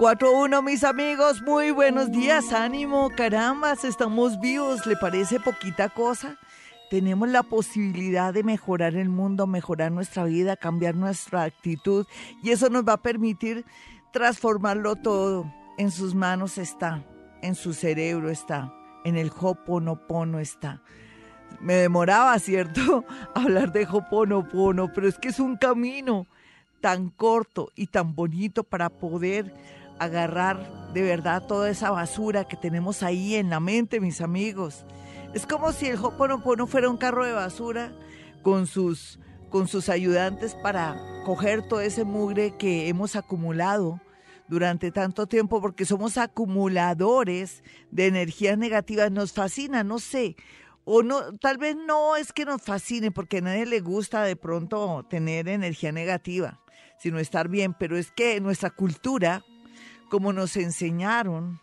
4-1, mis amigos, muy buenos días, ánimo, carambas, estamos vivos, ¿le parece poquita cosa? Tenemos la posibilidad de mejorar el mundo, mejorar nuestra vida, cambiar nuestra actitud y eso nos va a permitir transformarlo todo. En sus manos está, en su cerebro está, en el Hoponopono está. Me demoraba, ¿cierto? Hablar de Hoponopono, pero es que es un camino tan corto y tan bonito para poder agarrar de verdad toda esa basura que tenemos ahí en la mente, mis amigos. Es como si el Hoponopono fuera un carro de basura con sus, con sus ayudantes para coger todo ese mugre que hemos acumulado durante tanto tiempo, porque somos acumuladores de energías negativas. Nos fascina, no sé. O no, tal vez no es que nos fascine, porque a nadie le gusta de pronto tener energía negativa, sino estar bien, pero es que nuestra cultura como nos enseñaron,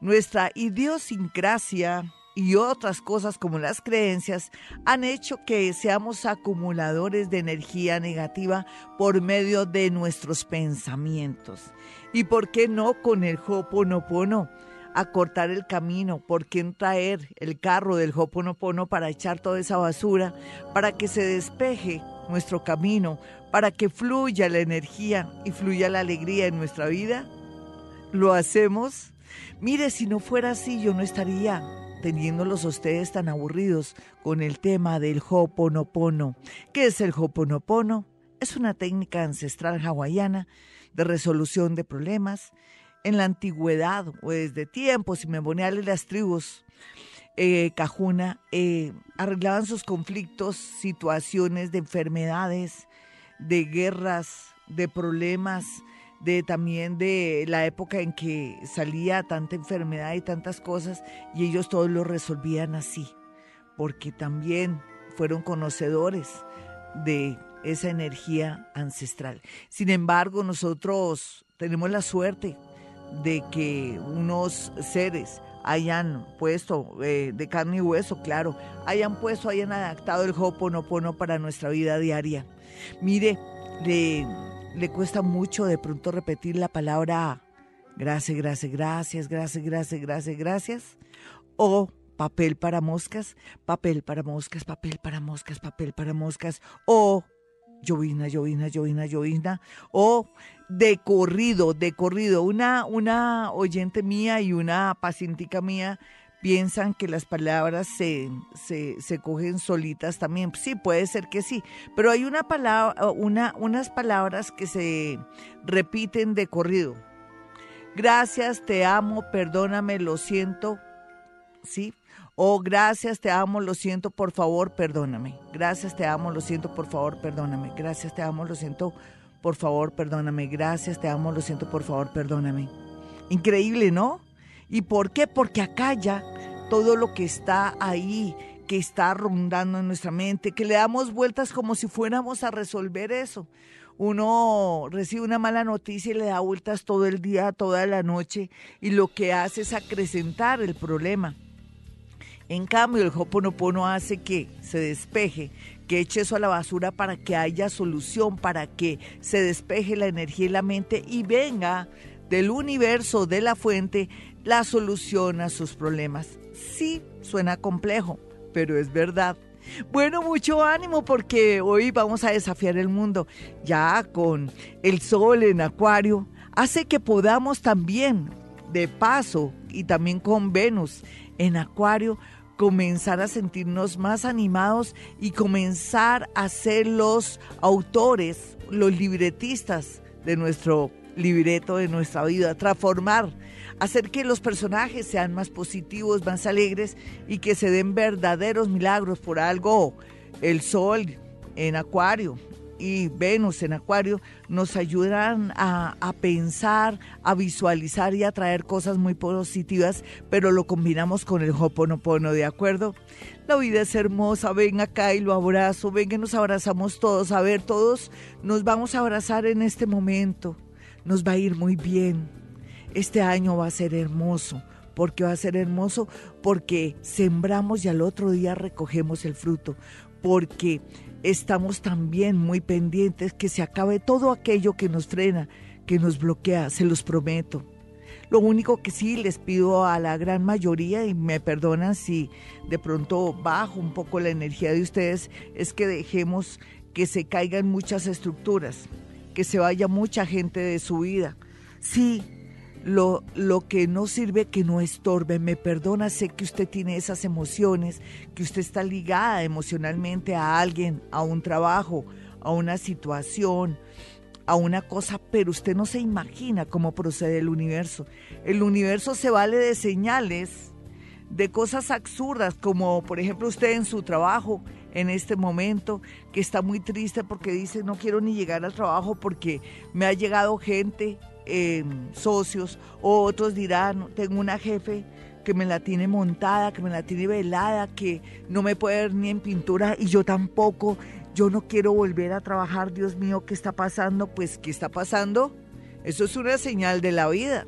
nuestra idiosincrasia y otras cosas como las creencias han hecho que seamos acumuladores de energía negativa por medio de nuestros pensamientos. ¿Y por qué no con el Hoponopono? cortar el camino, por qué traer el carro del Hoponopono para echar toda esa basura, para que se despeje nuestro camino, para que fluya la energía y fluya la alegría en nuestra vida? Lo hacemos. Mire, si no fuera así, yo no estaría teniéndolos a ustedes tan aburridos con el tema del Hoponopono. ¿Qué es el Hoponopono? Es una técnica ancestral hawaiana de resolución de problemas. En la antigüedad o desde tiempos inmemoriales las tribus eh, cajuna eh, arreglaban sus conflictos, situaciones de enfermedades, de guerras, de problemas, de también de la época en que salía tanta enfermedad y tantas cosas y ellos todos lo resolvían así, porque también fueron conocedores de esa energía ancestral. Sin embargo, nosotros tenemos la suerte de que unos seres hayan puesto eh, de carne y hueso, claro, hayan puesto, hayan adaptado el Hoponopono para nuestra vida diaria. Mire, le le cuesta mucho de pronto repetir la palabra gracias, gracias, gracias, gracias, gracias, gracias, gracias. O papel para moscas, papel para moscas, papel para moscas, papel para moscas. O llovina, llovina, llovina, llovina. O de corrido, de corrido. Una, una oyente mía y una pacientica mía piensan que las palabras se, se, cogen solitas también. Sí, puede ser que sí, pero hay una palabra, una, unas palabras que se repiten de corrido. Gracias, te amo, perdóname, lo siento. ¿Sí? O gracias, te amo, lo siento, por favor, perdóname. Gracias, te amo, lo siento, por favor, perdóname. Gracias, te amo, lo siento, por favor, perdóname. Gracias, te amo, lo siento, por favor, perdóname. Increíble, ¿no? ¿Y por qué? Porque acá ya todo lo que está ahí, que está rondando en nuestra mente, que le damos vueltas como si fuéramos a resolver eso. Uno recibe una mala noticia y le da vueltas todo el día, toda la noche, y lo que hace es acrecentar el problema. En cambio, el Hoponopono hace que se despeje, que eche eso a la basura para que haya solución, para que se despeje la energía y la mente y venga del universo, de la fuente, la solución a sus problemas. Sí, suena complejo, pero es verdad. Bueno, mucho ánimo porque hoy vamos a desafiar el mundo ya con el sol en acuario. Hace que podamos también, de paso, y también con Venus en acuario, comenzar a sentirnos más animados y comenzar a ser los autores, los libretistas de nuestro libreto, de nuestra vida, transformar hacer que los personajes sean más positivos, más alegres y que se den verdaderos milagros por algo. El Sol en Acuario y Venus en Acuario nos ayudan a, pensar, a visualizar y a traer cosas muy positivas, pero lo combinamos con el Hoponopono, ¿de acuerdo? La vida es hermosa, ven acá y lo abrazo, ven que nos abrazamos todos, a ver, todos nos vamos a abrazar en este momento, nos va a ir muy bien este año va a ser hermoso. porque va a ser hermoso? Porque sembramos y al otro día recogemos el fruto. Porque estamos también muy pendientes que se acabe todo aquello que nos frena, que nos bloquea, se los prometo. Lo único que sí les pido a la gran mayoría, y me perdonan si de pronto bajo un poco la energía de ustedes, es que dejemos que se caigan muchas estructuras, que se vaya mucha gente de su vida. Sí, lo, lo, que no sirve que no estorbe. Me perdona, sé que usted tiene esas emociones, que usted está ligada emocionalmente a alguien, a un trabajo, a una situación, a una cosa, pero usted no se imagina cómo procede el universo. El universo se vale de señales, de cosas absurdas, como por ejemplo usted en su trabajo en este momento, que está muy triste porque dice, no quiero ni llegar al trabajo porque me ha llegado gente, eh, socios, o otros dirán, tengo una jefe que me la tiene montada, que me la tiene velada, que no me puede ver ni en pintura y yo tampoco yo no quiero volver a trabajar, Dios mío, ¿qué está pasando? Pues, ¿qué está pasando? Eso es una señal de la vida.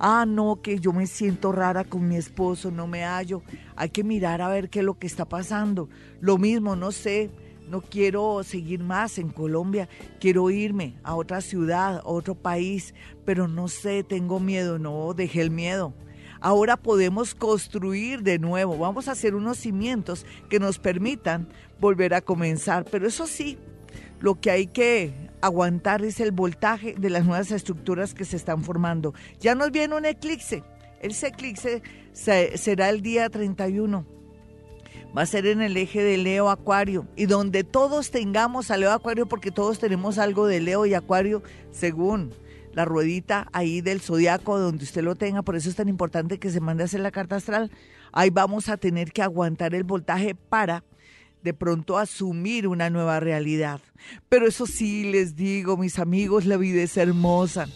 Ah, no, que yo me siento rara con mi esposo, no me hallo. Hay que mirar a ver qué es lo que está pasando. Lo mismo, no sé, no quiero seguir más en Colombia, quiero irme a otra ciudad, a otro país, pero no sé, tengo miedo, no, dejé el miedo. Ahora podemos construir de nuevo, vamos a hacer unos cimientos que nos permitan volver a comenzar, pero eso sí, lo que hay que aguantar es el voltaje de las nuevas estructuras que se están formando. Ya nos viene un eclipse, ese eclipse será el día 31 va a ser en el eje de Leo Acuario y donde todos tengamos a Leo Acuario porque todos tenemos algo de Leo y Acuario según la ruedita ahí del zodiaco donde usted lo tenga, por eso es tan importante que se mande a hacer la carta astral. Ahí vamos a tener que aguantar el voltaje para de pronto asumir una nueva realidad. Pero eso sí, les digo, mis amigos, la vida es hermosa,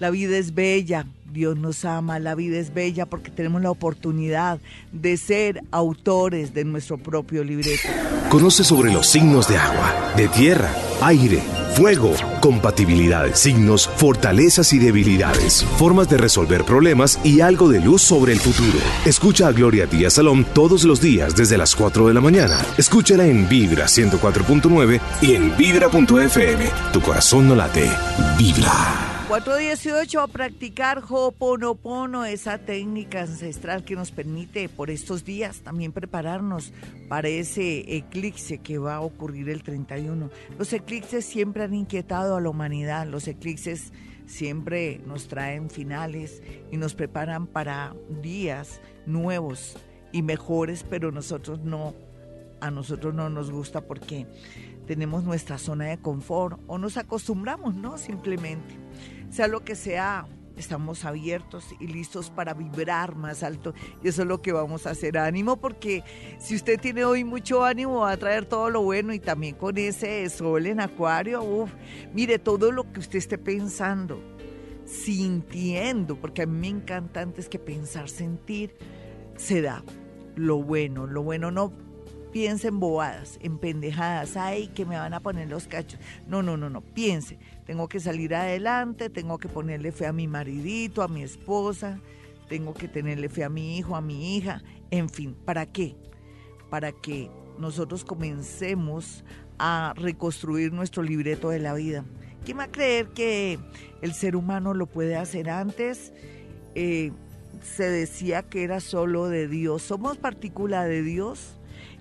la vida es bella, Dios nos ama, la vida es bella porque tenemos la oportunidad de ser autores de nuestro propio libreto. Conoce sobre los signos de agua, de tierra, aire, fuego, compatibilidad signos, fortalezas y debilidades, formas de resolver problemas y algo de luz sobre el futuro. Escucha a Gloria Díaz Salón todos los días desde las 4 de la mañana. Escúchala en Vibra 104.9 y en Vibra.fm. Tu corazón no late, vibra. 418 a practicar Ho'oponopono, esa técnica ancestral que nos permite por estos días también prepararnos para ese eclipse que va a ocurrir el 31. Los eclipses siempre han inquietado a la humanidad, los eclipses siempre nos traen finales y nos preparan para días nuevos y mejores, pero nosotros no, a nosotros no nos gusta porque tenemos nuestra zona de confort o nos acostumbramos, ¿no? Simplemente sea lo que sea, estamos abiertos y listos para vibrar más alto. Y eso es lo que vamos a hacer. Ánimo, porque si usted tiene hoy mucho ánimo, va a traer todo lo bueno y también con ese sol en acuario, mire todo lo que usted esté pensando, sintiendo, porque a mí me encanta antes que pensar, sentir, se da lo bueno. Lo bueno no piense en bobadas, en pendejadas, ay, que me van a poner los cachos. No, no, no, no, piense, tengo que salir adelante, tengo que ponerle fe a mi maridito, a mi esposa, tengo que tenerle fe a mi hijo, a mi hija, en fin, ¿para qué? Para que nosotros comencemos a reconstruir nuestro libreto de la vida. ¿Quién va a creer que el ser humano lo puede hacer antes? Eh, se decía que era solo de Dios. Somos partícula de Dios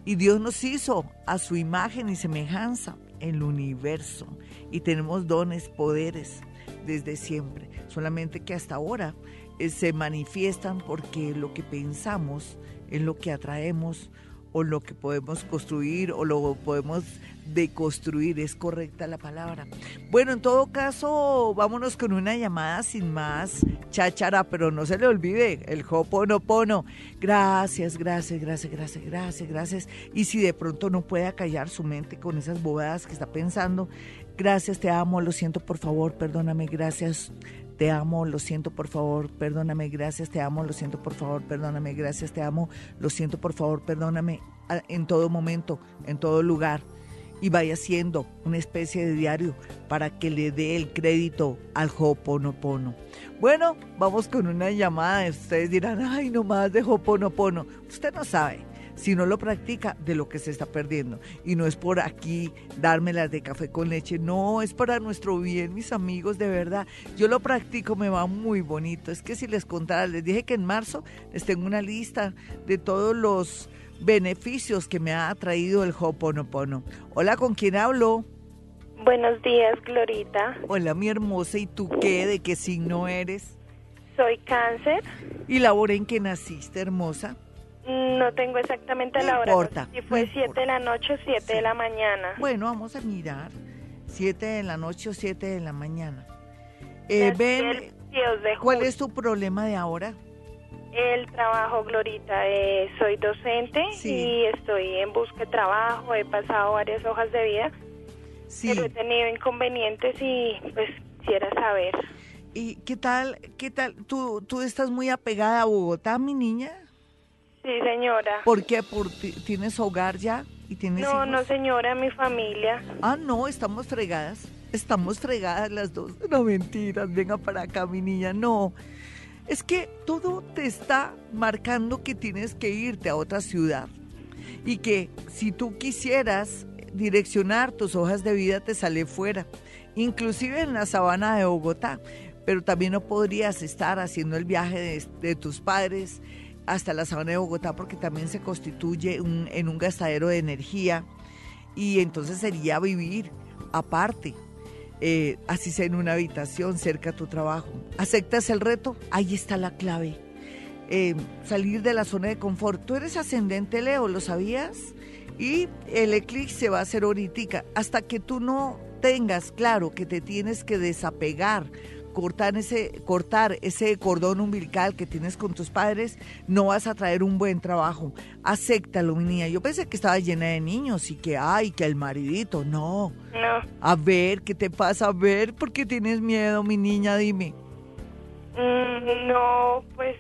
y Dios nos hizo a su imagen y semejanza en el universo. Y tenemos dones, poderes desde siempre, solamente que hasta ahora eh, se manifiestan porque lo que pensamos es lo que atraemos o lo que podemos construir o lo podemos deconstruir, es correcta la palabra. Bueno, en todo caso, vámonos con una llamada sin más cháchara, pero no se le olvide el hoponopono. Gracias, gracias, gracias, gracias, gracias, gracias. Y si de pronto no puede acallar su mente con esas bobadas que está pensando, gracias, te amo, lo siento, por favor, perdóname, gracias te amo, lo siento, por favor, perdóname, gracias, te amo, lo siento, por favor, perdóname, gracias, te amo, lo siento, por favor, perdóname, en todo momento, en todo lugar. Y vaya haciendo una especie de diario para que le dé el crédito al Hoponopono. Bueno, vamos con una llamada. Ustedes dirán, ay, no más de Hoponopono. Usted no sabe Si no lo practica, de lo que se está perdiendo. Y no es por aquí dármelas de café con leche, no, es para nuestro bien, mis amigos, de verdad. Yo lo practico, me va muy bonito. Es que si les contara, les dije que en marzo les tengo una lista de todos los beneficios que me ha traído el Hoponopono. Hola, ¿con quién hablo? Buenos días, Glorita. Hola, mi hermosa. ¿Y tú qué? ¿De qué signo eres? Soy cáncer. ¿Y la hora en que naciste, hermosa? No tengo exactamente la hora. Importa, si fue 7 de la noche o 7 de la mañana. Bueno, vamos a mirar. 7 de la noche o 7 de la mañana. Eh, ven, ¿cuál es tu problema de ahora? El trabajo, Glorita. Eh, soy docente y estoy en busca de trabajo. He pasado varias hojas de vida. Sí. Pero he tenido inconvenientes y pues quisiera saber. ¿Y qué tal? ¿Qué tal? ¿Tú, tú estás muy apegada a Bogotá, mi niña? Sí, señora. ¿Por qué? ¿Por ¿Tienes hogar ya? ¿Y tienes no, no, señora, mi familia. Ah, no, estamos fregadas. Estamos fregadas las dos. No mentiras, venga para acá, mi niña. No. Es que todo te está marcando que tienes que irte a otra ciudad. Y que si tú quisieras direccionar tus hojas de vida te sale fuera. Inclusive en la sabana de Bogotá. Pero también no podrías estar haciendo el viaje de, tus padres hasta la sabana de Bogotá porque también se constituye en un gastadero de energía y entonces sería vivir aparte, eh, así sea en una habitación cerca a tu trabajo. ¿Aceptas el reto? Ahí está la clave. Eh, salir de la zona de confort. Tú eres ascendente Leo, ¿lo sabías? Y el eclipse se va a hacer ahorita. Hasta que tú no tengas claro que te tienes que desapegar cortar ese, cortar ese cordón umbilical que tienes con tus padres, no vas a traer un buen trabajo. Acéptalo, mi niña. Yo pensé que estaba llena de niños y que, ay, que el maridito. No. No. A ver, ¿qué te pasa? A ver, ¿por qué tienes miedo, mi niña? Dime. Mm, no, pues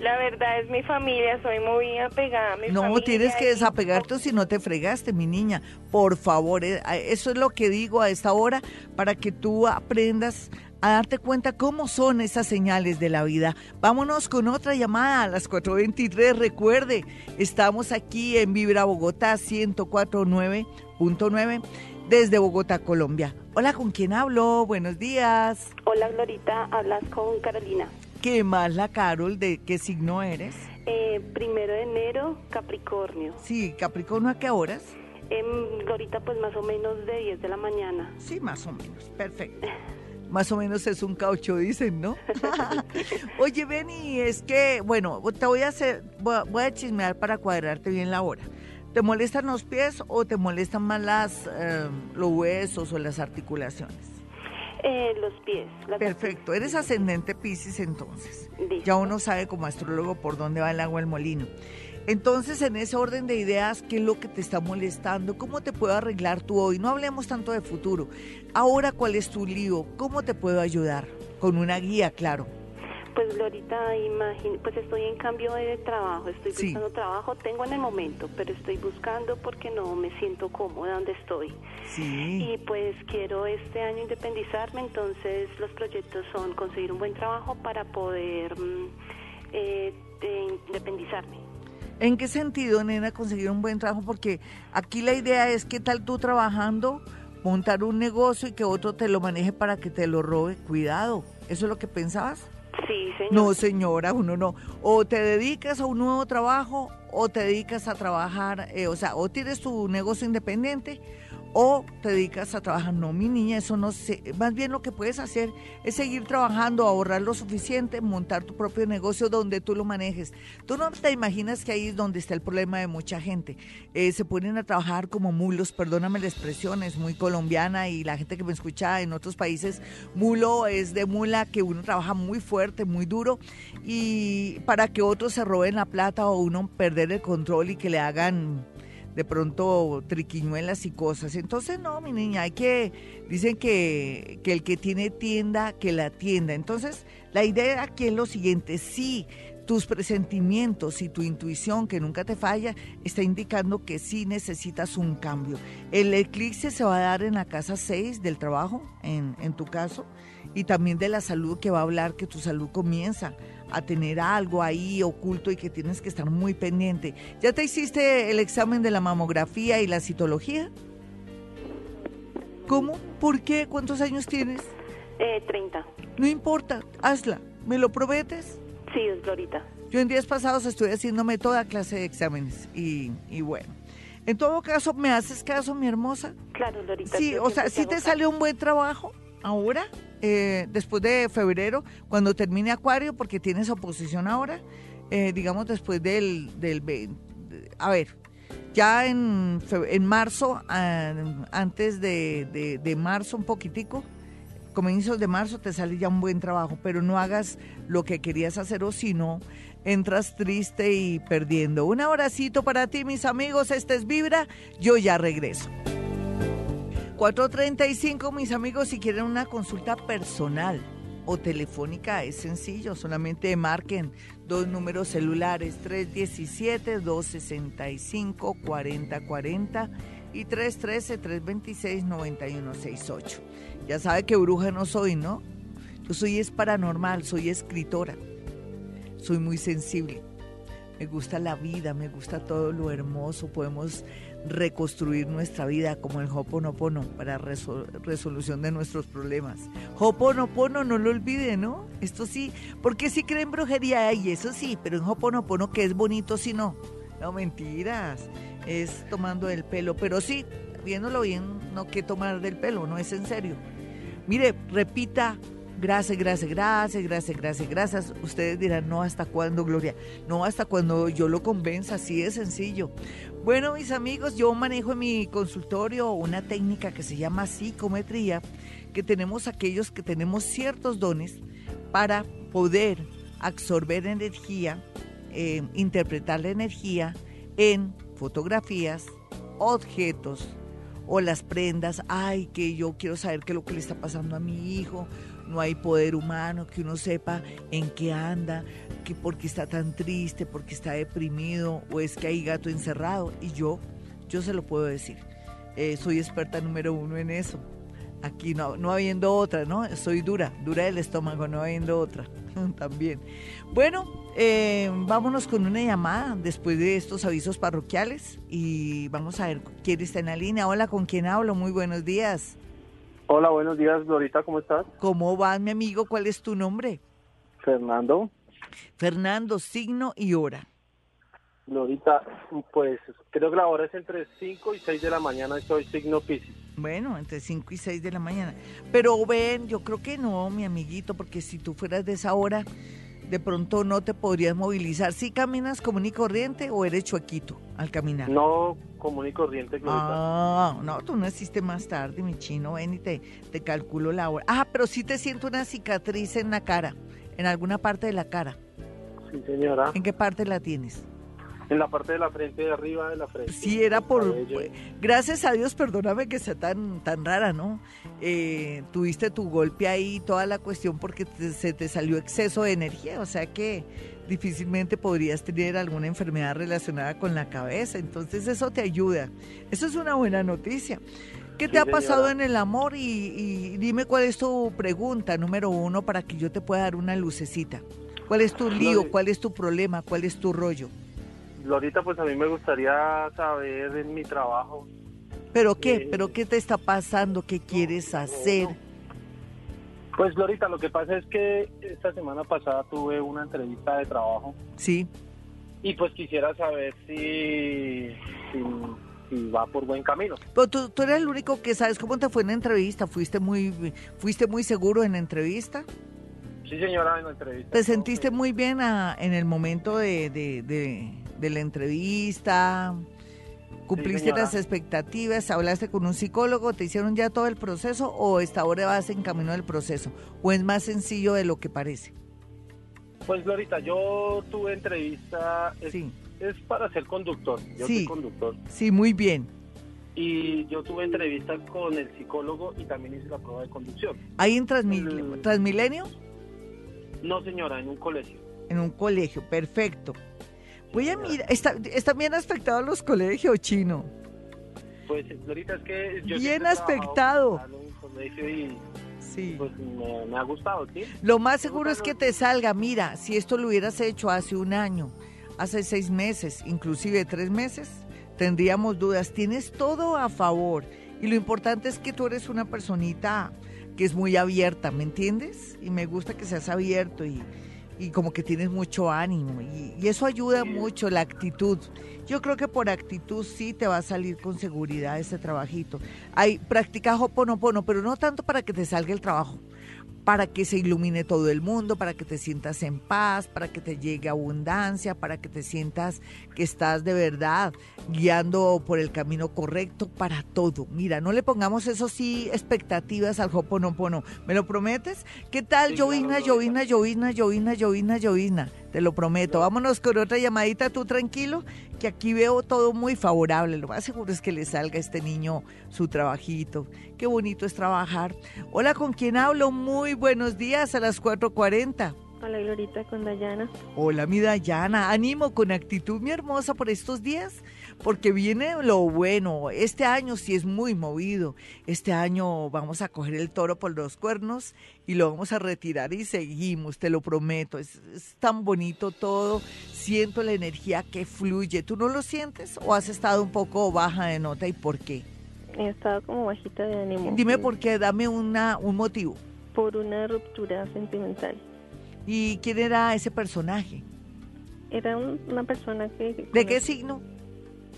la verdad es mi familia, soy muy apegada a mi no, familia. No, tienes que desapegarte si no te fregaste, mi niña. Por favor, eh, eso es lo que digo a esta hora para que tú aprendas a darte cuenta cómo son esas señales de la vida. Vámonos con otra llamada a las 4.23. Recuerde, estamos aquí en Vibra Bogotá 104.9.9 desde Bogotá, Colombia. Hola, ¿con quién hablo? Buenos días. Hola, Glorita, hablas con Carolina. ¿Qué más la Carol? ¿De qué signo eres? Eh, primero de enero, Capricornio. Sí, Capricornio, ¿a qué horas? Eh, Glorita, pues más o menos de 10 de la mañana. Sí, más o menos, perfecto. más o menos es un caucho, dicen, ¿no? Oye, Benny, es que, bueno, te voy a hacer, voy a, chismear para cuadrarte bien la hora. ¿Te molestan los pies o te molestan más las, em, los huesos o las articulaciones? Eh, los pies. Perfecto, eres ascendente Pisces entonces. Ya uno sabe como astrólogo por dónde va el agua al molino. Entonces, en ese orden de ideas, ¿qué es lo que te está molestando? ¿Cómo te puedo arreglar tú hoy? No hablemos tanto de futuro. Ahora, ¿cuál es tu lío? ¿Cómo te puedo ayudar? Con una guía, claro. Pues Glorita, imagine, pues estoy en cambio de trabajo, estoy buscando trabajo, tengo en el momento, pero estoy buscando porque no me siento cómoda donde estoy. Sí. Y pues quiero este año independizarme, entonces los proyectos son conseguir un buen trabajo para poder mm, eh, independizarme. ¿En qué sentido, nena, conseguir un buen trabajo? Porque aquí la idea es que tal tú trabajando, montar un negocio y que otro te lo maneje para que te lo robe. Cuidado, ¿eso es lo que pensabas? Sí, señora. No, señora, uno no. O te dedicas a un nuevo trabajo o te dedicas a trabajar, eh, o sea, o tienes tu negocio independiente o te dedicas a trabajar. No, mi niña, eso no sé. Más bien lo que puedes hacer es seguir trabajando, ahorrar lo suficiente, montar tu propio negocio donde tú lo manejes. Tú no te imaginas que ahí es donde está el problema de mucha gente. Eh, se ponen a trabajar como mulos, perdóname la expresión, es muy colombiana y la gente que me escucha en otros países, mulo es de mula que uno trabaja muy fuerte, muy duro y para que otros se roben la plata o uno perder el control y que le hagan de pronto triquiñuelas y cosas. Entonces, no, mi niña, hay que, dicen que, que el que tiene tienda, que la tienda. Entonces, la idea aquí es lo siguiente, sí, tus presentimientos y tu intuición, que nunca te falla, está indicando que sí necesitas un cambio. El eclipse se va a dar en la casa 6 del trabajo, en, en tu caso, y también de la salud que va a hablar que tu salud comienza a tener algo ahí oculto y que tienes que estar muy pendiente. ¿Ya te hiciste el examen de la mamografía y la citología? ¿Cómo? ¿Por qué? ¿Cuántos años tienes? Eh, 30. No importa, hazla. ¿Me lo prometes? Sí, es Glorita. Yo en días pasados estoy haciéndome toda clase de exámenes y, y bueno. En todo caso, ¿me haces caso, mi hermosa? Claro, Glorita. Sí, o sea, ¿sí te salió un buen trabajo ahora? Eh, después de febrero, cuando termine Acuario, porque tienes oposición ahora, eh, digamos después del, del... A ver, ya en, en marzo, antes de, de, marzo un poquitico, comienzos de marzo te sale ya un buen trabajo, pero no hagas lo que querías hacer o si no, entras triste y perdiendo. Un abracito para ti, mis amigos, este es Vibra, yo ya regreso. 435, mis amigos, si quieren una consulta personal o telefónica, es sencillo, solamente marquen dos números celulares, 317-265-4040 y 313-326-9168. Ya sabe que bruja no soy, ¿no? Yo soy es paranormal, soy escritora, soy muy sensible. Me gusta la vida, me gusta todo lo hermoso, podemos reconstruir nuestra vida como el Hoponopono para resolución de nuestros problemas. Hoponopono, no lo olvide, ¿no? Esto sí, porque si creen brujería y eso sí, pero en Hoponopono que es bonito si no. No mentiras, es tomando el pelo, pero sí, viéndolo bien, no que tomar del pelo, no es en serio. Mire, repita Gracias, gracias, gracias, gracias, gracias, gracias. Ustedes dirán, no, ¿hasta cuándo, Gloria? No, hasta cuando yo lo convenza, así de sencillo. Bueno, mis amigos, yo manejo en mi consultorio una técnica que se llama psicometría, que tenemos aquellos que tenemos ciertos dones para poder absorber energía, eh, interpretar la energía en fotografías, objetos o las prendas. Ay, que yo quiero saber qué es lo que le está pasando a mi hijo no hay poder humano que uno sepa en qué anda, que por qué está tan triste, por qué está deprimido o es que hay gato encerrado. Y yo, yo se lo puedo decir. Eh, soy experta número uno en eso. Aquí no, no habiendo otra, ¿no? Soy dura, dura del estómago, no habiendo otra también. Bueno, eh, vámonos con una llamada después de estos avisos parroquiales y vamos a ver quién está en la línea. Hola, ¿con quién hablo? Muy buenos días. Hola, buenos días, Glorita, ¿cómo estás? ¿Cómo vas, mi amigo? ¿Cuál es tu nombre? Fernando. Fernando, signo y hora. Glorita, pues creo que la hora es entre 5 y 6 de la mañana, soy signo Piscis. Bueno, entre 5 y 6 de la mañana. Pero ven, yo creo que no, mi amiguito, porque si tú fueras de esa hora, de pronto no te podrías movilizar. ¿Sí caminas común y corriente o eres chuequito al caminar? No, común y corriente, Ah, no, tú naciste más tarde, mi chino, ven y te, te calculo la hora. Ah, pero sí te siento una cicatriz en la cara, en alguna parte de la cara. Sí, señora. ¿En qué parte la tienes? En la parte de la frente, de arriba de la frente. Sí, era por... Gracias a Dios, perdóname que sea tan, tan rara, ¿no? Eh, tuviste tu golpe ahí, toda la cuestión porque se te salió exceso de energía, o sea que difícilmente podrías tener alguna enfermedad relacionada con la cabeza, entonces eso te ayuda. Eso es una buena noticia. ¿Qué te ha pasado en el amor? Y, y, dime cuál es tu pregunta número uno para que yo te pueda dar una lucecita. ¿Cuál es tu lío? ¿Cuál es tu problema? ¿Cuál es tu rollo? Lorita, pues a mí me gustaría saber en mi trabajo. ¿Pero qué? Eh, ¿Pero qué te está pasando? ¿Qué quieres hacer? Pues Lorita, lo que pasa es que esta semana pasada tuve una entrevista de trabajo. Sí. Y pues quisiera saber si, si, va por buen camino. Pero tú, tú, eres el único que sabes cómo te fue en la entrevista. ¿Fuiste muy, fuiste muy seguro en la entrevista? Sí, señora, en la entrevista. ¿Te sentiste muy bien en el momento de de la entrevista? ¿Cumpliste las expectativas? ¿Hablaste con un psicólogo? ¿Te hicieron ya todo el proceso o esta hora vas en camino del proceso? ¿O es más sencillo de lo que parece? Pues Glorita, yo tuve entrevista, es, sí. es para ser conductor, yo sí. soy conductor. Sí, muy bien. Y yo tuve entrevista con el psicólogo y también hice la prueba de conducción. ¿Ahí en Transmilenio? No señora, en un colegio. En un colegio, perfecto. Voy a mirar, ¿está, ¿están bien aspectados los colegios, chino? Pues ahorita es que... Yo bien aspectado. sí. pues me, ha gustado, ¿sí? Lo más seguro es que te salga, mira, si esto lo hubieras hecho hace un año, hace seis meses, inclusive tres meses, tendríamos dudas. Tienes todo a favor y lo importante es que tú eres una personita que es muy abierta, ¿me entiendes? Y me gusta que seas abierto y, como que tienes mucho ánimo y, y, eso ayuda mucho, la actitud. Yo creo que por actitud sí te va a salir con seguridad ese trabajito. Hay, practica hoponopono, pero no tanto para que te salga el trabajo, para que se ilumine todo el mundo, para que te sientas en paz, para que te llegue abundancia, para que te sientas que estás de verdad guiando por el camino correcto para todo. Mira, no le pongamos eso sí expectativas al Hoponopono. ¿Me lo prometes? ¿Qué tal, llovina, llovina, llovina, llovina, llovina, llovina? Te lo prometo. Vámonos con otra llamadita, tú tranquilo, que aquí veo todo muy favorable. Lo más seguro es que le salga a este niño su trabajito. Qué bonito es trabajar. Hola, ¿con quién hablo? Muy buenos días a las 4.40. Hola, Glorita, con Dayana. Hola, mi Dayana. Ánimo con actitud, mi hermosa, por estos días porque viene lo bueno. Este año sí es muy movido. Este año vamos a coger el toro por los cuernos y lo vamos a retirar y seguimos, te lo prometo. Es, tan bonito todo. Siento la energía que fluye. ¿Tú no lo sientes o has estado un poco baja de nota y por qué? He estado como bajita de ánimo. Dime por qué, dame una, un motivo. Por una ruptura sentimental. ¿Y quién era ese personaje? Era una persona que... ¿De qué signo?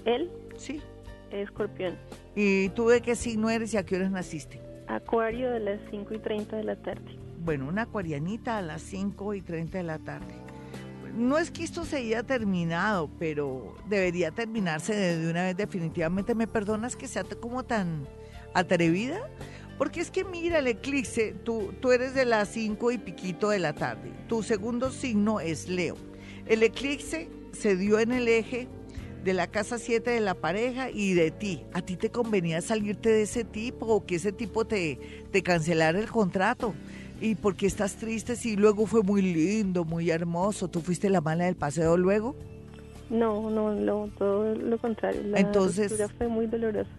¿Él? Sí. Escorpión. ¿Y tú de qué signo eres y a qué horas naciste? Acuario de las 5 y 30 de la tarde. Bueno, una acuarianita a las 5 y 30 de la tarde. No es que esto se haya terminado, pero debería terminarse de una vez definitivamente. ¿Me perdonas que sea como tan atrevida? Porque es que mira el eclipse, tú, tú eres de las 5 y piquito de la tarde. Tu segundo signo es Leo. El eclipse se dio en el eje de la casa 7 de la pareja y de ti. ¿A ti te convenía salirte de ese tipo o que ese tipo te, te cancelara el contrato? ¿Y por qué estás triste si luego fue muy lindo, muy hermoso? ¿Tú fuiste la mala del paseo luego? No, no, todo lo contrario. La Entonces, fue muy dolorosa.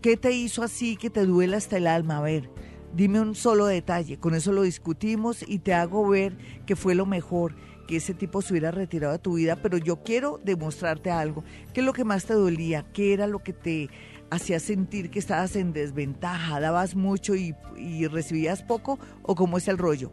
¿Qué te hizo así que te duele hasta el alma? A ver, dime un solo detalle. Con eso lo discutimos y te hago ver que fue lo mejor que ese tipo se hubiera retirado de tu vida, pero yo quiero demostrarte algo. ¿Qué es lo que más te dolía? ¿Qué era lo que te hacía sentir que estabas en desventaja? ¿Dabas mucho y, recibías poco? ¿O cómo es el rollo?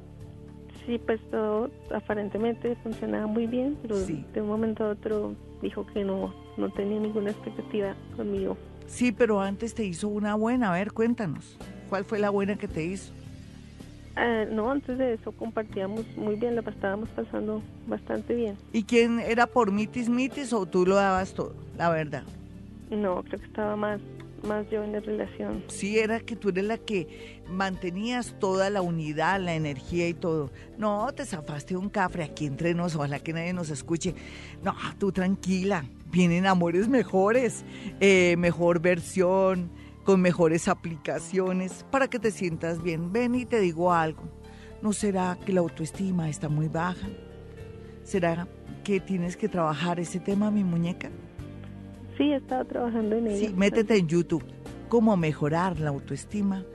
Sí, pues todo aparentemente funcionaba muy bien, pero de un momento a otro dijo que no, no tenía ninguna expectativa conmigo. Sí, pero antes te hizo una buena. A ver, cuéntanos. ¿Cuál fue la buena que te hizo? Ah, no, antes de eso compartíamos muy bien, la estábamos pasando bastante bien. ¿Y quién era por mitis mitis o tú lo dabas todo, la verdad? No, creo que estaba más, más yo en la relación. Sí, era que tú eres la que mantenías toda la unidad, la energía y todo. No, te zafaste un cafre aquí entre nos, ojalá que nadie nos escuche. No, tú tranquila, vienen amores mejores, eh, mejor versión con mejores aplicaciones para que te sientas bien. Ven y te digo algo. ¿No será que la autoestima está muy baja? ¿Será que tienes que trabajar ese tema, mi muñeca? Sí, he estado trabajando en ello. Sí, métete en YouTube. ¿Cómo mejorar la autoestima?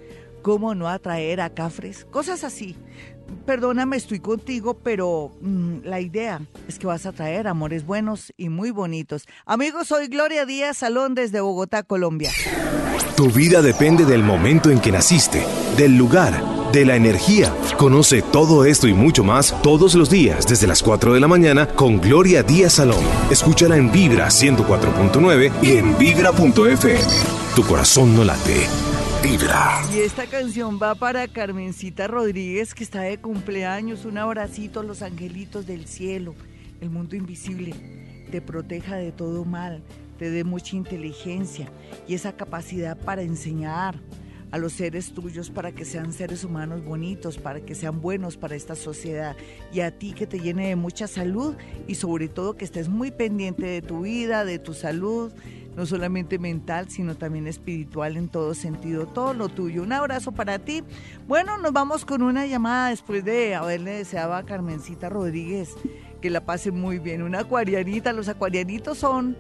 ¿Cómo no atraer a cafres? Cosas así perdóname, estoy contigo, pero mm, la idea es que vas a traer amores buenos y muy bonitos. Amigos, soy Gloria Díaz Salón desde Bogotá, Colombia. Tu vida depende del momento en que naciste, del lugar, de la energía. Conoce todo esto y mucho más todos los días desde las 4 de la mañana con Gloria Díaz Salón. Escúchala en Vibra 104.9 y en vibra.f. Tu corazón no late y esta canción va para Carmencita Rodríguez, que está de cumpleaños. Un abracito a los angelitos del cielo. El mundo invisible te proteja de todo mal, te dé mucha inteligencia y esa capacidad para enseñar a los seres tuyos para que sean seres humanos bonitos, para que sean buenos para esta sociedad y a ti que te llene de mucha salud y sobre todo que estés muy pendiente de tu vida, de tu salud, no solamente mental, sino también espiritual en todo sentido, todo lo tuyo. Un abrazo para ti. Bueno, nos vamos con una llamada después de haberle deseado a Carmencita Rodríguez que la pase muy bien. Una acuarianita, los acuarianitos son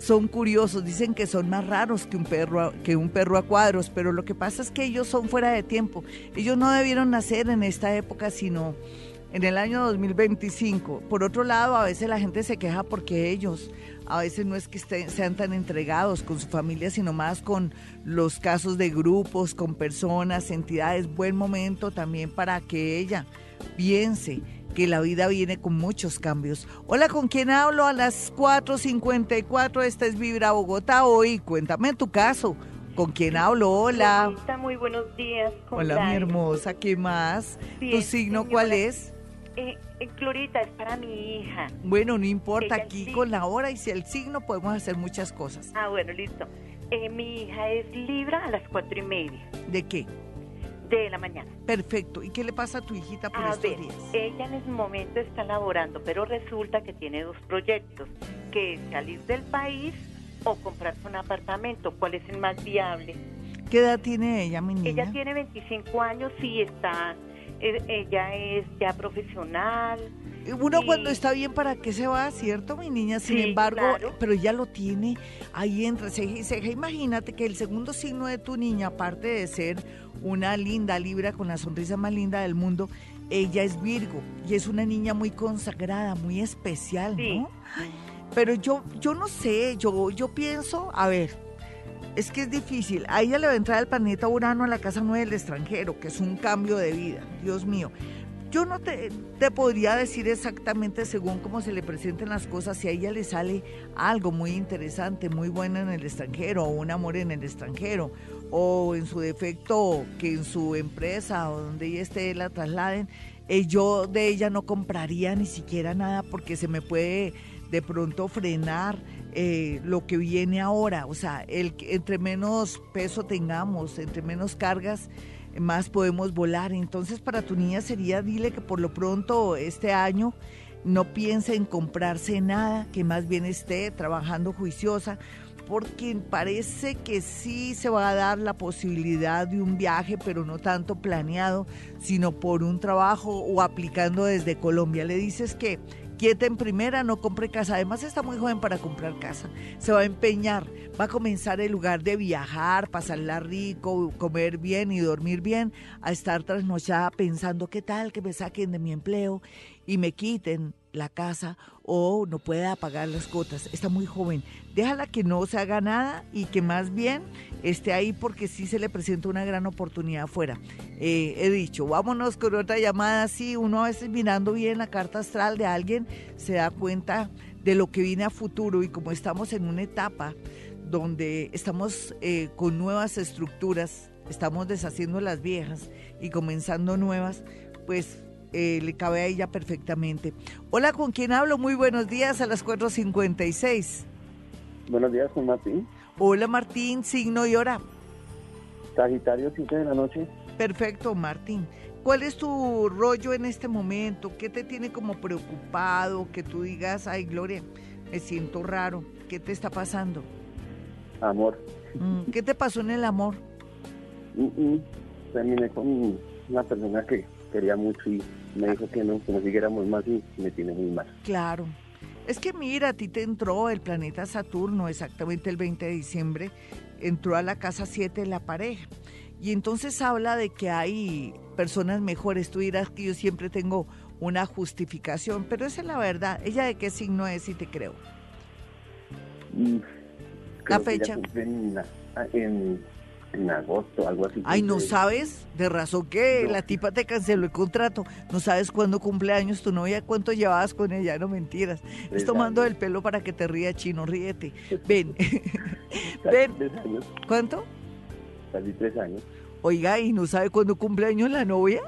son curiosos, dicen que son más raros que un perro que un perro a cuadros, pero lo que pasa es que ellos son fuera de tiempo. Ellos no debieron nacer en esta época, sino en el año 2025. Por otro lado, a veces la gente se queja porque ellos a veces no es que sean tan entregados con su familia, sino más con los casos de grupos, con personas, entidades. Buen momento también para que ella piense que la vida viene con muchos cambios. Hola, ¿con quién hablo? A las 4.54, esta es Vibra Bogotá hoy. Cuéntame tu caso. ¿Con quién hablo? Hola. muy buenos días. Hola, mi hermosa, ¿qué más? ¿Tu signo cuál es? Eh, eh, es para mi hija. Bueno, no importa, aquí con la hora y si el signo podemos hacer muchas cosas. Ah, bueno, listo. Eh, mi hija es Libra a las cuatro y media. ¿De qué? De la mañana. Perfecto. ¿Y qué le pasa a tu hijita por estos días? Ella en ese momento está laborando, pero resulta que tiene dos proyectos, que es salir del país o comprarse un apartamento. ¿Cuál es el más viable? ¿Qué edad tiene ella, mi niña? Ella tiene 25 años y está, eh, ella es ya profesional, uno cuando está bien, ¿para qué se va? ¿Cierto, mi niña? Sin embargo, pero ella lo tiene ahí entre ceja y ceja. Imagínate que el segundo signo de tu niña, aparte de ser una linda libra con la sonrisa más linda del mundo, ella es Virgo y es una niña muy consagrada, muy especial, ¿no? Pero yo, yo no sé, yo, yo pienso, a ver, es que es difícil. A ella le va a entrar el planeta Urano a la casa nueva del extranjero, que es un cambio de vida, Dios mío. Yo no te, te, podría decir exactamente según cómo se le presenten las cosas, si a ella le sale algo muy interesante, muy bueno en el extranjero, o un amor en el extranjero, o en su defecto que en su empresa o donde ella esté la trasladen, eh, yo de ella no compraría ni siquiera nada porque se me puede de pronto frenar eh, lo que viene ahora. O sea, entre menos peso tengamos, entre menos cargas, más podemos volar. Entonces para tu niña sería, dile que por lo pronto este año no piense en comprarse nada, que más bien esté trabajando juiciosa, porque parece que sí se va a dar la posibilidad de un viaje, pero no tanto planeado, sino por un trabajo o aplicando desde Colombia. Le dices que quieta en primera, no compre casa. Además está muy joven para comprar casa. Se va a empeñar, va a comenzar el lugar de viajar, pasarla rico, comer bien y dormir bien, a estar trasnochada pensando qué tal que me saquen de mi empleo y me quiten la casa o no pueda pagar las cuotas. Está muy joven. Déjala que no se haga nada y que más bien esté ahí porque sí se le presenta una gran oportunidad afuera. Eh, he dicho, vámonos con otra llamada. Sí, uno a veces mirando bien la carta astral de alguien se da cuenta de lo que viene a futuro y como estamos en una etapa donde estamos eh, con nuevas estructuras, estamos deshaciendo las viejas y comenzando nuevas, pues eh, le cabe a ella perfectamente. Hola, ¿con quién hablo? Muy buenos días a las 4.56. Buenos días, con Martín. Hola, Martín, signo y hora. Sagitario, 7 de la noche. Perfecto, Martín. ¿Cuál es tu rollo en este momento? ¿Qué te tiene como preocupado? Que tú digas, ay, Gloria, me siento raro. ¿Qué te está pasando? Amor. Mm, ¿Qué te pasó en el amor? Mm, mm. Terminé con una persona que quería mucho y me dijo que no, que no siguiéramos más y me tiene muy mal. Claro. Es que mira, a ti te entró el planeta Saturno exactamente el 20 de diciembre, entró a la casa 7 de la pareja. Y entonces habla de que hay personas mejores. Tú dirás que yo siempre tengo una justificación, pero esa es la verdad. ¿Ella de qué signo es y te creo? Mm, la fecha en agosto, algo así. Ay, ¿no sabes? De razón que la tipa te canceló el contrato. ¿No sabes cuándo cumple años tu novia? ¿Cuánto llevabas con ella? No mentiras. Estoy tomando el pelo para que te ría, chino, ríete. Ven. Ven. ¿Cuánto? Casi tres años. Oiga, ¿y no sabe cuándo cumple años la novia?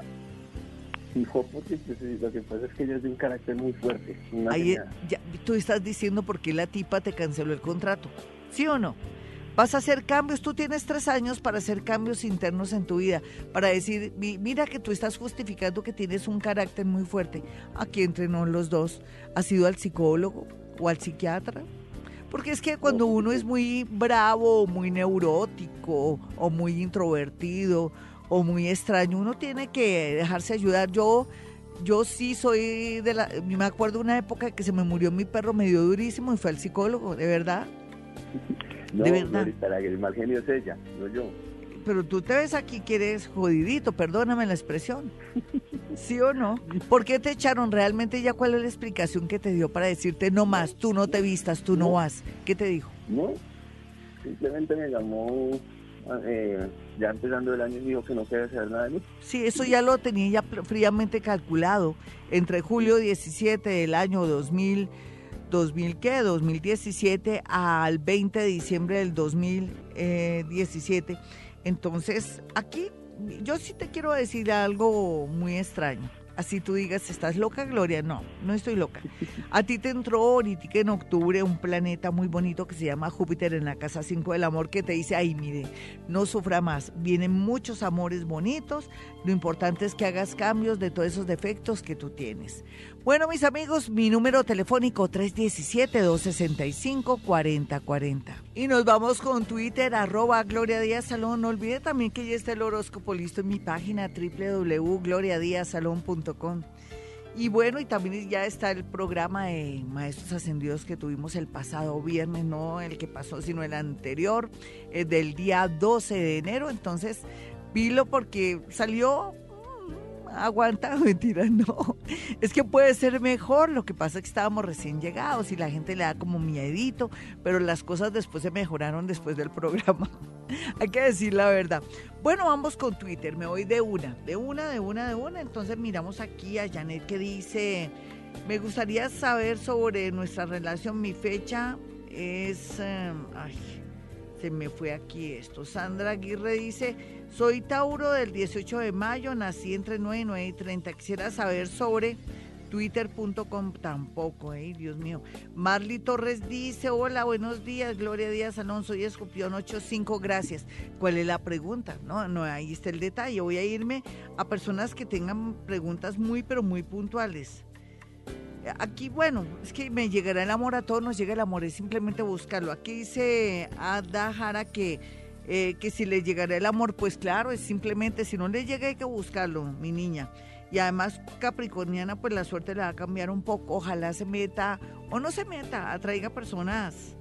Hijo, porque pues, lo que pasa es que ella es de un carácter muy fuerte. Ahí, ya, tú estás diciendo por qué la tipa te canceló el contrato. ¿Sí o no? Vas a hacer cambios, tú tienes tres años para hacer cambios internos en tu vida, para decir, mira que tú estás justificando que tienes un carácter muy fuerte. Aquí entrenó los dos. ¿Has ido al psicólogo o al psiquiatra? Porque es que cuando uno es muy bravo, muy neurótico, o muy introvertido, o muy extraño, uno tiene que dejarse ayudar. Yo, yo sí soy de la. Me acuerdo una época que se me murió mi perro medio durísimo y fue al psicólogo, de verdad. No, ¿De verdad? la el mal genio es ella, no yo. Pero tú te ves aquí que eres jodidito, perdóname la expresión. ¿Sí o no? ¿Por qué te echaron realmente ya cuál es la explicación que te dio para decirte no más, tú no te vistas, tú no, vas? ¿Qué te dijo? No, simplemente me llamó eh, ya empezando el año y dijo que no quería hacer nada de mí. Sí, eso ya lo tenía ya fríamente calculado. Entre julio 17 del año 2000, 2000 ¿qué? 2017 al 20 de diciembre del 2017. Entonces, aquí yo sí te quiero decir algo muy extraño así tú digas, ¿estás loca, Gloria? No, no estoy loca. A ti te entró ahorita en octubre un planeta muy bonito que se llama Júpiter en la casa 5 del amor que te dice, ay, mire, no sufra más, vienen muchos amores bonitos, lo importante es que hagas cambios de todos esos defectos que tú tienes. Bueno, mis amigos, mi número telefónico 317-265-4040. Y nos vamos con Twitter, arroba Gloria Díaz Salón. No olvide también que ya está el horóscopo listo en mi página www.gloriadiazalón.com. Y bueno, y también ya está el programa de Maestros Ascendidos que tuvimos el pasado viernes, no el que pasó, sino el anterior, eh, del día 12 de enero. Entonces, vilo porque salió aguanta, mentira, no. Es que puede ser mejor, lo que pasa es que estábamos recién llegados y la gente le da como miedito, pero las cosas después se mejoraron después del programa. Hay que decir la verdad. Bueno, vamos con Twitter, me voy de una, de una, de una, de una. Entonces miramos aquí a Janet que dice, me gustaría saber sobre nuestra relación, mi fecha es... Em, ay, se me fue aquí esto. Sandra Aguirre dice, soy Tauro del 18 de mayo, nací entre 9 y 9 y 30. Quisiera saber sobre twitter.com tampoco, eh, Dios mío. Marly Torres dice, hola, buenos días, Gloria Díaz Alonso y Escupión 85, gracias. ¿Cuál es la pregunta? No, no, ahí está el detalle. Voy a irme a personas que tengan preguntas muy, pero muy puntuales. Aquí, bueno, es que me llegará el amor a todos, nos llega el amor, es simplemente buscarlo. Aquí dice Ada Jara que, eh, que si le llegará el amor, pues claro, es simplemente, si no le llega hay que buscarlo, mi niña. Y además, Capricorniana, pues la suerte le va a cambiar un poco. Ojalá se meta, o no se meta, atraiga personas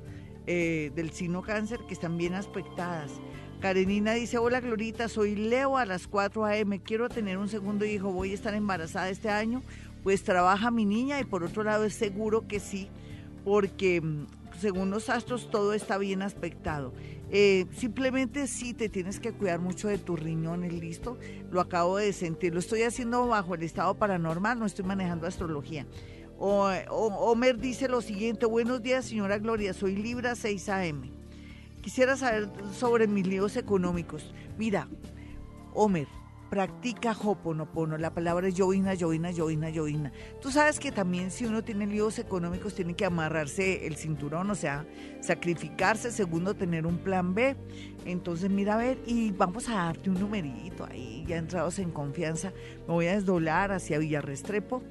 eh, del signo cáncer que están bien aspectadas. Karenina dice, hola Glorita, soy Leo a las 4 a.m. Quiero tener un segundo hijo, voy a estar embarazada este año pues trabaja mi niña y por otro lado es seguro que sí, porque mm, según los astros todo está bien aspectado. Eh, simplemente sí te tienes que cuidar mucho de tus riñones, listo. Lo acabo de sentir, lo estoy haciendo bajo el estado paranormal, no estoy manejando astrología. O, Homer dice lo siguiente, buenos días señora Gloria, soy Libra 6 AM. Quisiera saber sobre mis líos económicos. Mira, Homer, practica Hoponopono. La palabra es yoina, yoina, yoina, yoina. Tú sabes que también si uno tiene líos económicos tiene que amarrarse el cinturón, o sea, sacrificarse, segundo, tener un plan B. Entonces, mira a ver, y vamos a darte un numerito ahí, ya entrados en confianza. Me voy a desdoblar hacia Villarrestrepo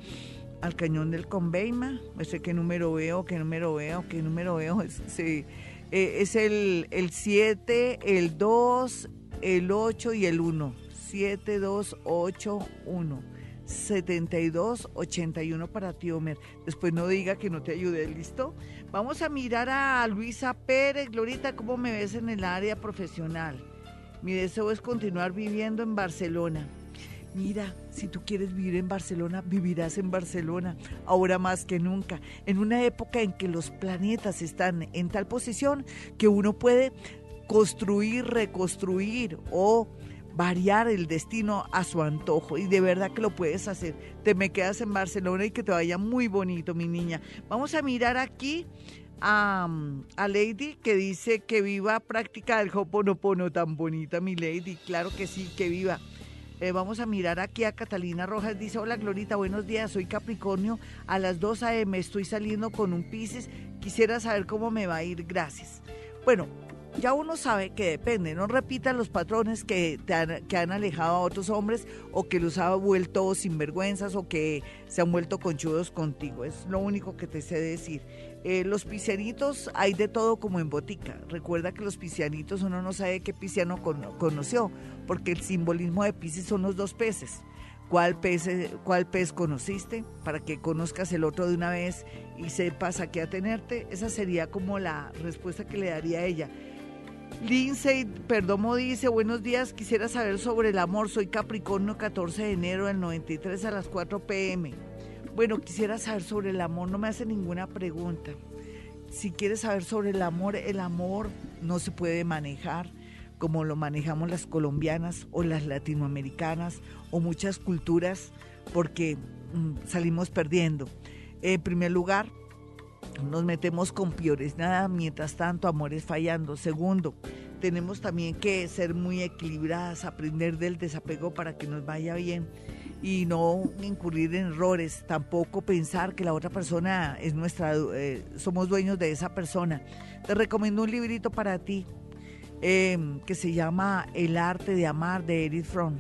al cañón del Conveima. No sé qué número veo, qué número veo, qué número veo. Es, eh, es el 7, el 2, el 8 y el 1. 7281 7281 para ti, Homer. Después no diga que no te ayude, ¿listo? Vamos a mirar a Luisa Pérez. Glorita, ¿cómo me ves en el área profesional? Mi deseo es continuar viviendo en Barcelona. Mira, si tú quieres vivir en Barcelona, vivirás en Barcelona, ahora más que nunca, en una época en que los planetas están en tal posición que uno puede construir, reconstruir o variar el destino a su antojo y de verdad que lo puedes hacer. Te me quedas en Barcelona y que te vaya muy bonito, mi niña. Vamos a mirar aquí a, a Lady que dice que viva práctica del Hoponopono tan bonita, mi Lady. Claro que sí, que viva. Eh, vamos a mirar aquí a Catalina Rojas. Dice, hola Glorita, buenos días. Soy Capricornio. A las 2 a.m. estoy saliendo con un Pisces. Quisiera saber cómo me va a ir. Gracias. Bueno, ya uno sabe que depende, no repitan los patrones que, han, que han alejado a otros hombres o que los ha vuelto sinvergüenzas o que se han vuelto conchudos contigo. Es lo único que te sé decir. Eh, los piscianitos hay de todo como en botica. Recuerda que los piscianitos uno no sabe qué pisciano conoció, porque el simbolismo de Piscis son los dos peces. cuál pez, cuál pez conociste, para que conozcas el otro de una vez y sepas a qué atenerte. Esa sería como la respuesta que le daría ella. Lindsay Perdomo dice, buenos días, quisiera saber sobre el amor, soy Capricornio 14 de enero del 93 a las 4 pm. Bueno, quisiera saber sobre el amor, no me hace ninguna pregunta. Si quieres saber sobre el amor, el amor no se puede manejar como lo manejamos las colombianas o las latinoamericanas o muchas culturas porque mm, salimos perdiendo. En primer lugar, nos metemos con piores nada, mientras tanto amores fallando. Segundo, tenemos también que ser muy equilibradas, aprender del desapego para que nos vaya bien y no incurrir en errores, tampoco pensar que la otra persona es nuestra, eh, somos dueños de esa persona. Te recomiendo un librito para ti, Em, que se llama El arte de amar de Edith Fromm.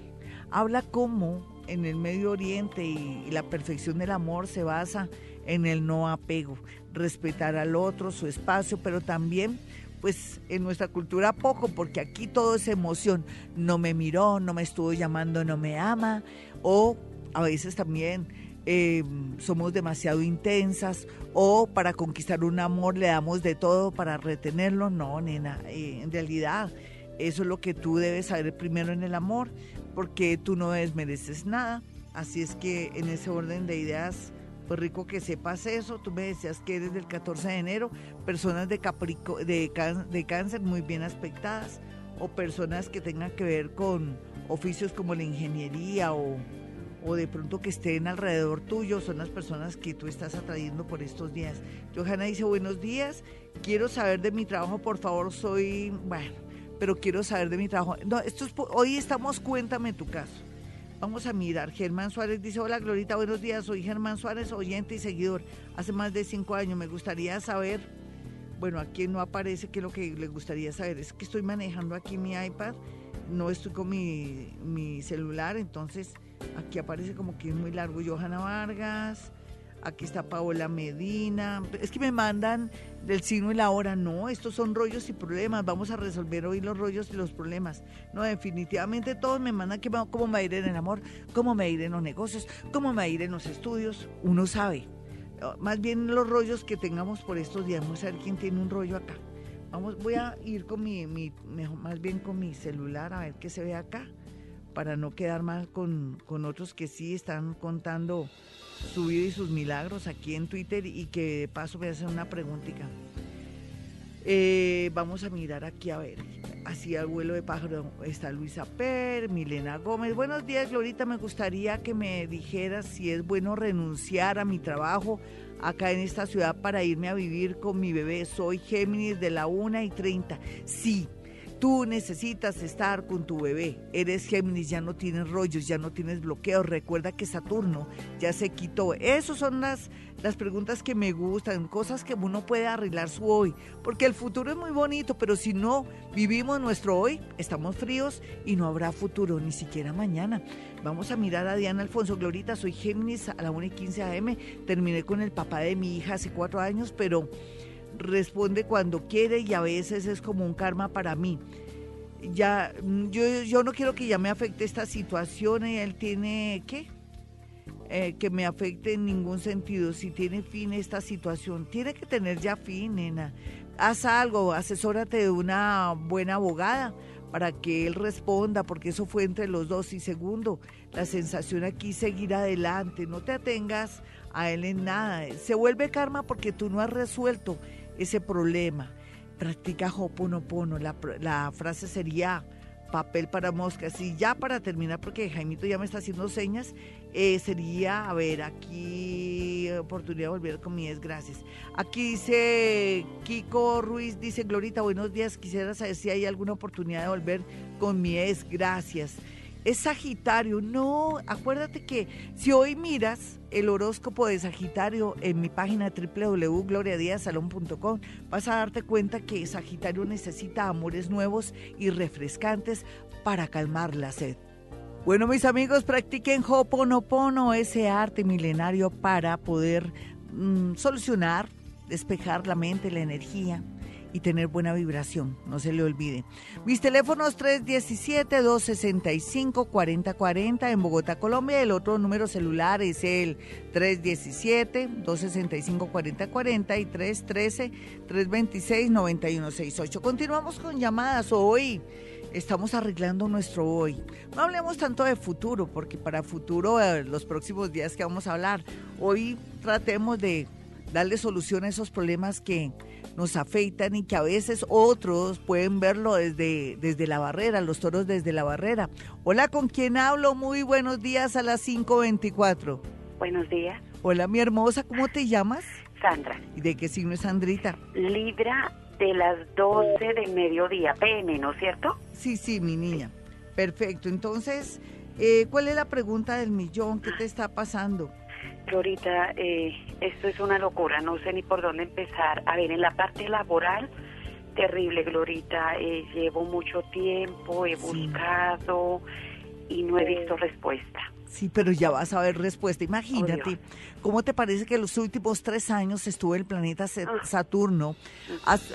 Habla cómo en el Medio Oriente y, la perfección del amor se basa en el no apego, respetar al otro, su espacio, pero también pues en nuestra cultura poco, porque aquí todo es emoción. No me miró, no me estuvo llamando, no me ama, o a veces también eh, somos demasiado intensas o para conquistar un amor le damos de todo para retenerlo. No, nena, eh, en realidad eso es lo que tú debes saber primero en el amor, porque tú no desmereces nada. Así es que en ese orden de ideas, rico que sepas eso. Tú me decías que eres del 14 de enero, personas de, Caprico, de, de cáncer muy bien aspectadas o personas que tengan que ver con oficios como la ingeniería o o de pronto que estén alrededor tuyo son las personas que tú estás atrayendo por estos días. Johanna dice, buenos días, quiero saber de mi trabajo, por favor, soy, bueno, pero quiero saber de mi trabajo. No, esto es, hoy estamos, cuéntame tu caso. Vamos a mirar. Germán Suárez dice, hola Glorita, buenos días, soy Germán Suárez, oyente y seguidor. Hace más de cinco años me gustaría saber, bueno, aquí no aparece que lo que le gustaría saber es que estoy manejando aquí mi iPad, no estoy con mi, mi celular, entonces Aquí aparece como que es muy largo Johanna Vargas. Aquí está Paola Medina. Es que me mandan del signo y la hora. No, estos son rollos y problemas. Vamos a resolver hoy los rollos y los problemas. No, definitivamente todos me mandan que cómo me ir en el amor, cómo me ir en los negocios, cómo me ir en los estudios. Uno sabe. Más bien los rollos que tengamos por estos días. Vamos a ver quién tiene un rollo acá. Vamos, voy a ir con mi, mi más bien con mi celular a ver qué se ve acá para no quedar mal con, otros que sí están contando su vida y sus milagros aquí en Twitter y que de paso a hacer una preguntita. Eh, vamos a mirar aquí a ver. Así al vuelo de pájaro está Luisa Per, Milena Gómez. Buenos días, Glorita. Me gustaría que me dijeras si es bueno renunciar a mi trabajo acá en esta ciudad para irme a vivir con mi bebé. Soy Géminis de la 1 y 30. Sí, Tú necesitas estar con tu bebé. Eres Géminis, ya no tienes rollos, ya no tienes bloqueos. Recuerda que Saturno ya se quitó. Esas son las, las preguntas que me gustan, cosas que uno puede arreglar su hoy. Porque el futuro es muy bonito, pero si no vivimos nuestro hoy, estamos fríos y no habrá futuro, ni siquiera mañana. Vamos a mirar a Diana Alfonso Glorita. Soy Géminis a la 1 y 15 AM. Terminé con el papá de mi hija hace cuatro años, pero responde cuando quiere y a veces es como un karma para mí. Ya, yo, yo no quiero que ya me afecte esta situación y él tiene, ¿qué? Eh, que me afecte en ningún sentido. Si tiene fin esta situación, tiene que tener ya fin, nena. Haz algo, asesórate de una buena abogada para que él responda, porque eso fue entre los dos. Y segundo, la sensación aquí seguir adelante, no te atengas a él en nada. Se vuelve karma porque tú no has resuelto ese problema. Practica Hoponopono. La, la frase sería papel para moscas. Y ya para terminar, porque Jaimito ya me está haciendo señas, eh, sería, a ver, aquí, oportunidad de volver con mi gracias. Aquí dice Kiko Ruiz, dice Glorita, buenos días, quisiera saber si hay alguna oportunidad de volver con mi gracias es Sagitario. No, acuérdate que si hoy miras el horóscopo de Sagitario en mi página www.gloriadiasalón.com, vas a darte cuenta que Sagitario necesita amores nuevos y refrescantes para calmar la sed. Bueno, mis amigos, practiquen Hoponopono, ese arte milenario para poder mm, solucionar, despejar la mente, la energía y tener buena vibración, no se le olvide. Mis teléfonos 317-265-4040 en Bogotá, Colombia. El otro número celular es el 317-265-4040 y 313-326-9168. Continuamos con llamadas hoy. Estamos arreglando nuestro hoy. No hablemos tanto de futuro, porque para futuro, eh, los próximos días que vamos a hablar, hoy tratemos de darle solución a esos problemas que nos afeitan y que a veces otros pueden verlo desde, desde la barrera, los toros desde la barrera. Hola, ¿con quién hablo? Muy buenos días a las 5.24. Buenos días. Hola, mi hermosa, ¿cómo te llamas? Sandra. ¿Y de qué signo es Sandrita? Libra de las 12 del mediodía, PM, ¿no es cierto? Sí, sí, mi niña. Perfecto. Entonces, eh, ¿cuál es la pregunta del millón? ¿Qué te está pasando? Florita, eh, esto es una locura, no sé ni por dónde empezar. A ver, en la parte laboral, terrible, Glorita, eh, llevo mucho tiempo, he buscado y no he visto respuesta. Sí, pero ya vas a ver respuesta. Imagínate, ¿cómo te parece que los últimos tres años estuvo el planeta ah. Saturno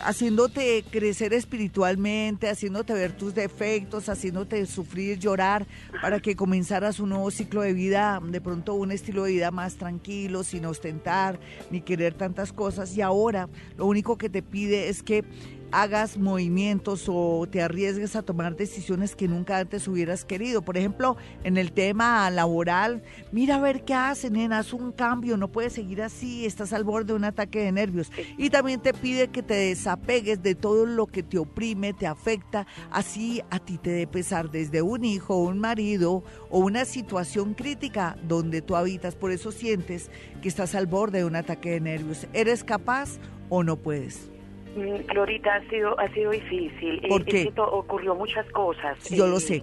haciéndote crecer espiritualmente, haciéndote ver tus defectos, haciéndote sufrir, llorar, para que comenzaras un nuevo ciclo de vida, de pronto un estilo de vida más tranquilo, sin ostentar ni querer tantas cosas? Y ahora lo único que te pide es que hagas movimientos o te arriesgues a tomar decisiones que nunca antes hubieras querido. Por ejemplo, en el tema laboral, mira a ver qué hacen, nena, haz un cambio, no puedes seguir así, estás al borde de un ataque de nervios. Y también te pide que te desapegues de todo lo que te oprime, te afecta, así a ti te dé pesar desde un hijo, un marido o una situación crítica donde tú habitas. Por eso sientes que estás al borde de un ataque de nervios. ¿Eres capaz o no puedes? Glorita, ha sido, ha sido difícil. ¿Por qué? ocurrió muchas cosas. Yo lo sé.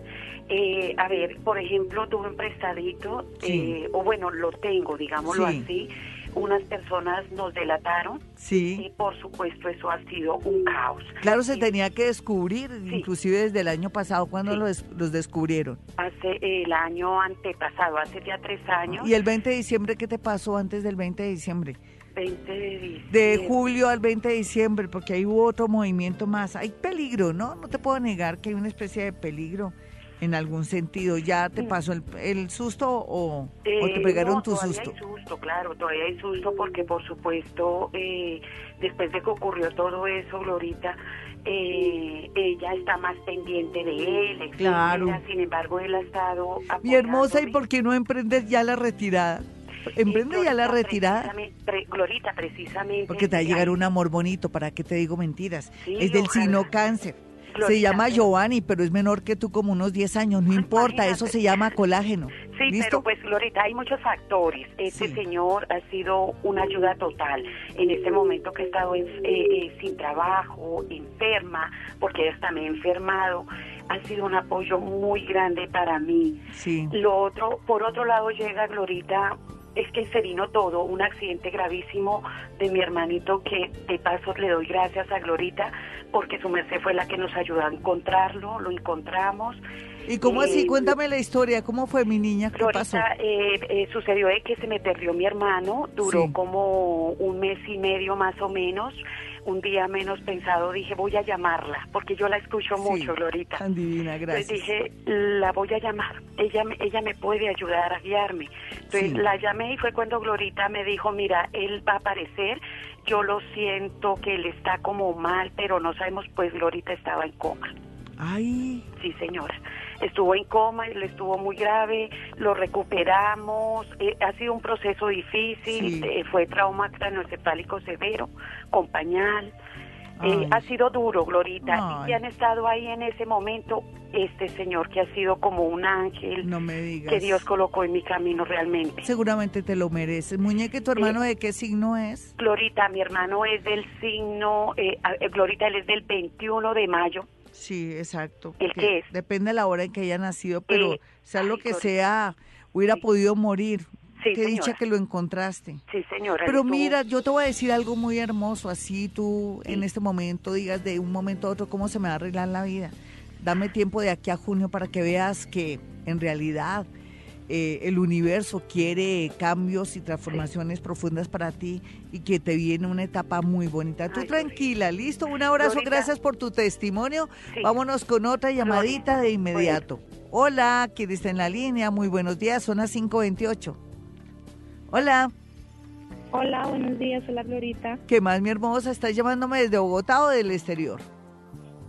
Eh, a ver, por ejemplo, tuve un prestadito, eh, o bueno, lo tengo, digámoslo así. Unas personas nos delataron. Sí. Y por supuesto eso ha sido un caos. Claro, se tenía que descubrir, inclusive desde el año pasado, cuando los, los, descubrieron? Hace el año antepasado, hace ya tres años. ¿Y el 20 de diciembre qué te pasó antes del 20 de diciembre? 20 de De julio al 20 de diciembre, porque ahí hubo otro movimiento más. Hay peligro, ¿no? No te puedo negar que hay una especie de peligro en algún sentido. ¿Ya te mm. pasó el, susto o, te eh, pegaron tu susto? Hay susto, claro, todavía hay susto porque por supuesto eh, después de que ocurrió todo eso, Glorita, eh, ella está más pendiente de él, Claro. Sin embargo, él ha estado... Mi hermosa, ¿y por qué no emprendes ya la retirada? Emprende ya la retirada. Glorita, precisamente. Porque te va a llegar un amor bonito, ¿para qué te digo mentiras? es del signo cáncer. se llama Giovanni, pero es menor que tú como unos 10 años, no importa, eso se llama colágeno. Sí, pero pues Glorita, hay muchos factores. Este señor ha sido una ayuda total en este momento que he estado eh, eh, sin trabajo, enferma, porque ella está me enfermado ha sido un apoyo muy grande para mí. Sí. Lo otro, por otro lado llega Glorita es que se vino todo, un accidente gravísimo de mi hermanito que de paso le doy gracias a Glorita porque su merced fue la que nos ayudó a encontrarlo, lo encontramos. ¿Y cómo así? Eh, Cuéntame la historia, ¿cómo fue mi niña? ¿Qué pasó? Eh, eh, sucedió de que se me perdió mi hermano, duró como un mes y medio más o menos un día menos pensado dije voy a llamarla porque yo la escucho mucho Glorita tan divina gracias. entonces dije la voy a llamar ella ella me puede ayudar a guiarme entonces la llamé y fue cuando Glorita me dijo mira él va a aparecer yo lo siento que él está como mal pero no sabemos pues Glorita estaba en coma ay. Sí señora estuvo en coma, él estuvo muy grave, lo recuperamos, eh, ha sido un proceso difícil, eh, fue trauma craneoencefálico severo, con pañal. Eh, ha sido duro, Glorita, y han estado ahí en ese momento este señor que ha sido como un ángel no me digas. que Dios colocó en mi camino realmente. Seguramente te lo mereces. Muñeque, ¿tu hermano de qué signo es? Glorita, mi hermano es del signo, Glorita, él es del 21 de mayo. Sí, exacto. ¿El qué es? Depende de la hora en que haya nacido, pero sea lo que sea, hubiera podido morir. Sí, Qué dicha que lo encontraste. Sí, señora. Pero mira, yo te voy a decir algo muy hermoso, así tú en este momento digas de un momento a otro cómo se me va a arreglar la vida. Dame tiempo de aquí a junio para que veas que en realidad eh, el universo quiere cambios y transformaciones profundas para ti y que te viene una etapa muy bonita. Tú tranquila, listo, un abrazo, gracias por tu testimonio. Vámonos con otra llamadita de inmediato. Hola, ¿quién está en la línea? Muy buenos días, son las 528. Hola. Hola, buenos días, hola Glorita. ¿Qué más, mi hermosa? ¿Estás llamándome desde Bogotá o del exterior?